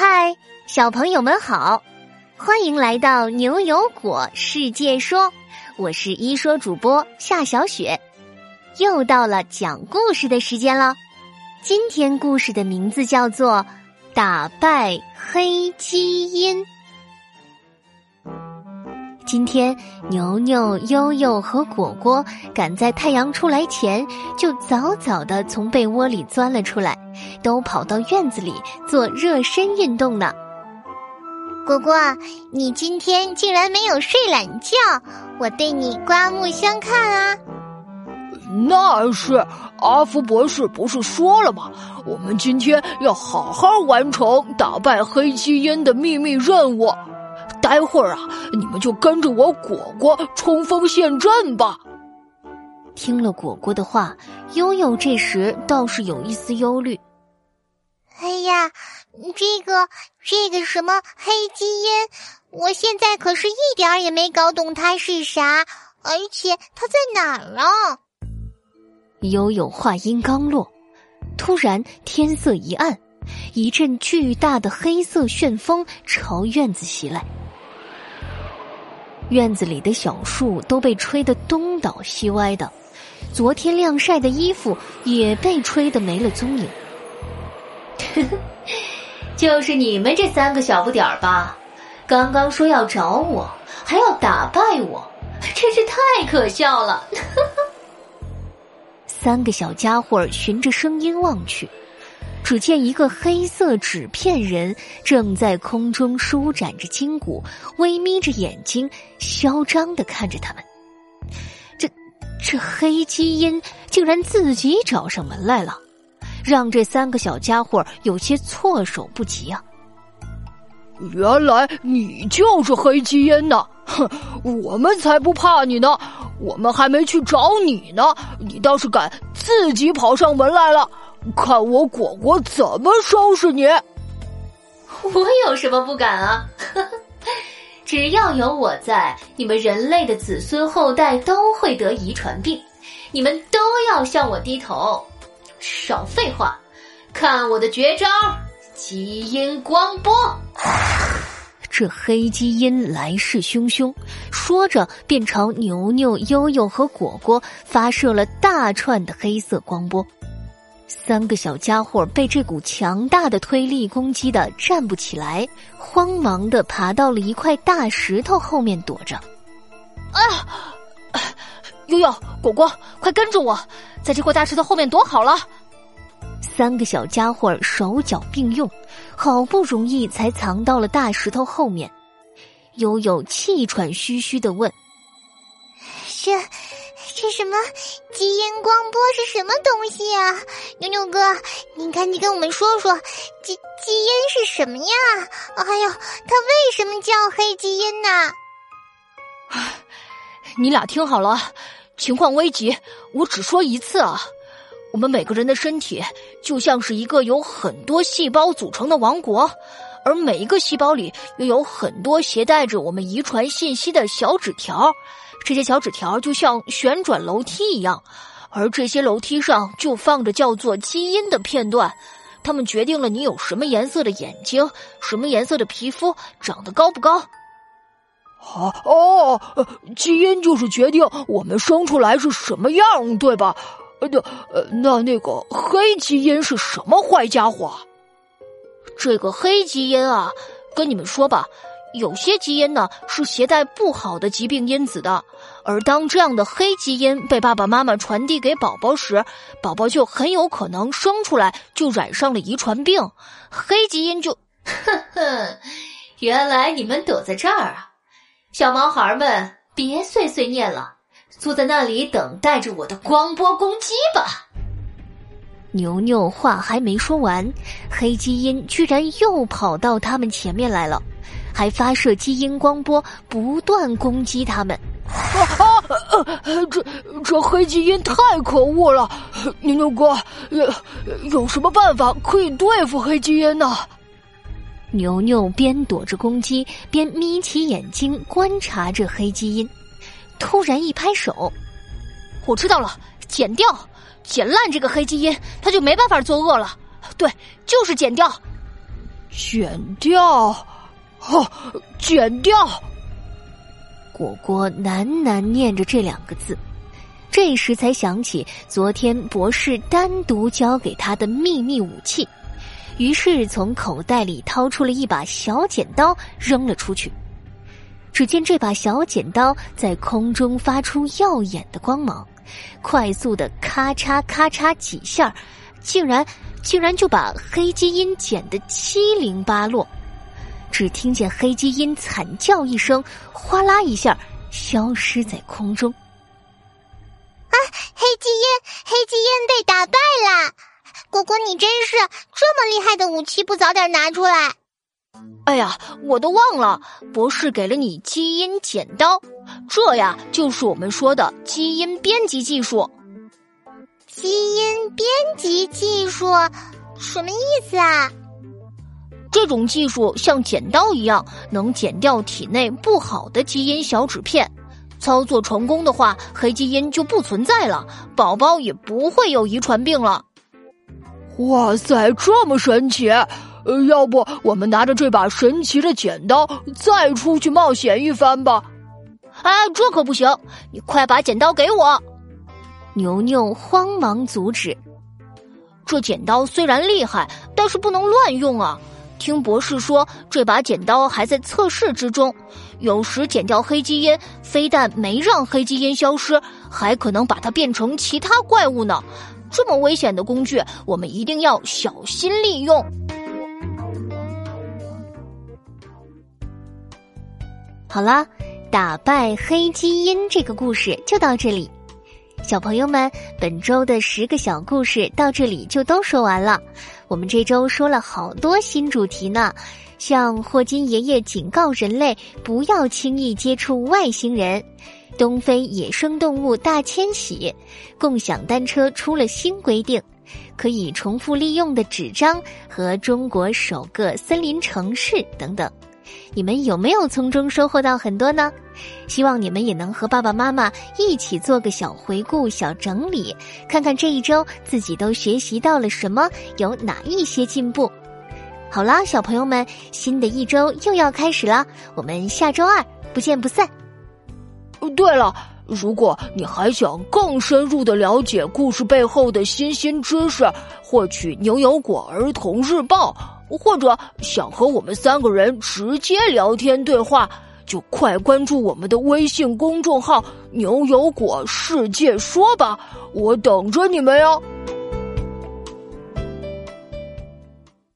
嗨，小朋友们好，欢迎来到牛油果世界说，我是一说主播夏小雪，又到了讲故事的时间了。今天故事的名字叫做《打败黑基因》。今天，牛牛、悠悠和果果赶在太阳出来前，就早早的从被窝里钻了出来，都跑到院子里做热身运动呢。果果，你今天竟然没有睡懒觉，我对你刮目相看啊！那是阿福博士不是说了吗？我们今天要好好完成打败黑基因的秘密任务。待会儿啊，你们就跟着我果果冲锋陷阵吧。听了果果的话，悠悠这时倒是有一丝忧虑。这个这个什么黑基因，我现在可是一点儿也没搞懂它是啥，而且它在哪儿啊？悠悠话音刚落，突然天色一暗，一阵巨大的黑色旋风朝院子袭来。院子里的小树都被吹得东倒西歪的，昨天晾晒的衣服也被吹得没了踪影。就是你们这三个小不点儿吧？刚刚说要找我，还要打败我，真是太可笑了！三个小家伙循着声音望去。只见一个黑色纸片人正在空中舒展着筋骨，微眯着眼睛，嚣张的看着他们。这这黑基因竟然自己找上门来了，让这三个小家伙有些措手不及啊！原来你就是黑基因呐！哼，我们才不怕你呢！我们还没去找你呢，你倒是敢自己跑上门来了！看我果果怎么收拾你！我有什么不敢啊？只要有我在，你们人类的子孙后代都会得遗传病，你们都要向我低头。少废话，看我的绝招——基因光波！这黑基因来势汹汹，说着便朝牛牛、悠悠和果果发射了大串的黑色光波。三个小家伙被这股强大的推力攻击的站不起来，慌忙的爬到了一块大石头后面躲着。啊！悠悠、果果，快跟着我，在这块大石头后面躲好了。三个小家伙手脚并用，好不容易才藏到了大石头后面。悠悠气喘吁吁的问：“这……”这什么基因光波是什么东西啊？牛牛哥，你赶紧跟我们说说，基基因是什么呀？还有，它为什么叫黑基因呢？你俩听好了，情况危急，我只说一次啊。我们每个人的身体就像是一个由很多细胞组成的王国，而每一个细胞里又有很多携带着我们遗传信息的小纸条。这些小纸条就像旋转楼梯一样，而这些楼梯上就放着叫做基因的片段，它们决定了你有什么颜色的眼睛，什么颜色的皮肤，长得高不高。啊哦，基因就是决定我们生出来是什么样，对吧？呃，那那那个黑基因是什么坏家伙？这个黑基因啊，跟你们说吧。有些基因呢是携带不好的疾病因子的，而当这样的黑基因被爸爸妈妈传递给宝宝时，宝宝就很有可能生出来就染上了遗传病。黑基因就，哼哼，原来你们躲在这儿啊！小毛孩们，别碎碎念了，坐在那里等待着我的光波攻击吧。牛牛话还没说完，黑基因居然又跑到他们前面来了。还发射基因光波，不断攻击他们。啊！这这黑基因太可恶了！牛牛哥，有有什么办法可以对付黑基因呢？牛牛边躲着攻击，边眯起眼睛观察着黑基因。突然一拍手，我知道了，剪掉，剪烂这个黑基因，它就没办法作恶了。对，就是剪掉。剪掉，哦，剪掉。果果喃喃念着这两个字，这时才想起昨天博士单独交给他的秘密武器，于是从口袋里掏出了一把小剪刀，扔了出去。只见这把小剪刀在空中发出耀眼的光芒，快速的咔嚓咔嚓几下，竟然竟然就把黑基因剪得七零八落。只听见黑基因惨叫一声，哗啦一下消失在空中。啊，黑基因，黑基因被打败了！果果，你真是这么厉害的武器，不早点拿出来？哎呀，我都忘了，博士给了你基因剪刀，这呀就是我们说的基因编辑技术。基因编辑技术什么意思啊？这种技术像剪刀一样，能剪掉体内不好的基因小纸片。操作成功的话，黑基因就不存在了，宝宝也不会有遗传病了。哇塞，这么神奇！呃，要不我们拿着这把神奇的剪刀再出去冒险一番吧？哎，这可不行！你快把剪刀给我！牛牛慌忙阻止。这剪刀虽然厉害，但是不能乱用啊！听博士说，这把剪刀还在测试之中，有时剪掉黑基因，非但没让黑基因消失，还可能把它变成其他怪物呢。这么危险的工具，我们一定要小心利用。好啦，打败黑基因这个故事就到这里。小朋友们，本周的十个小故事到这里就都说完了。我们这周说了好多新主题呢，像霍金爷爷警告人类不要轻易接触外星人。东非野生动物大迁徙，共享单车出了新规定，可以重复利用的纸张和中国首个森林城市等等，你们有没有从中收获到很多呢？希望你们也能和爸爸妈妈一起做个小回顾、小整理，看看这一周自己都学习到了什么，有哪一些进步。好啦，小朋友们，新的一周又要开始啦，我们下周二不见不散。对了，如果你还想更深入的了解故事背后的新鲜知识，获取牛油果儿童日报，或者想和我们三个人直接聊天对话，就快关注我们的微信公众号“牛油果世界说”吧，我等着你们哟。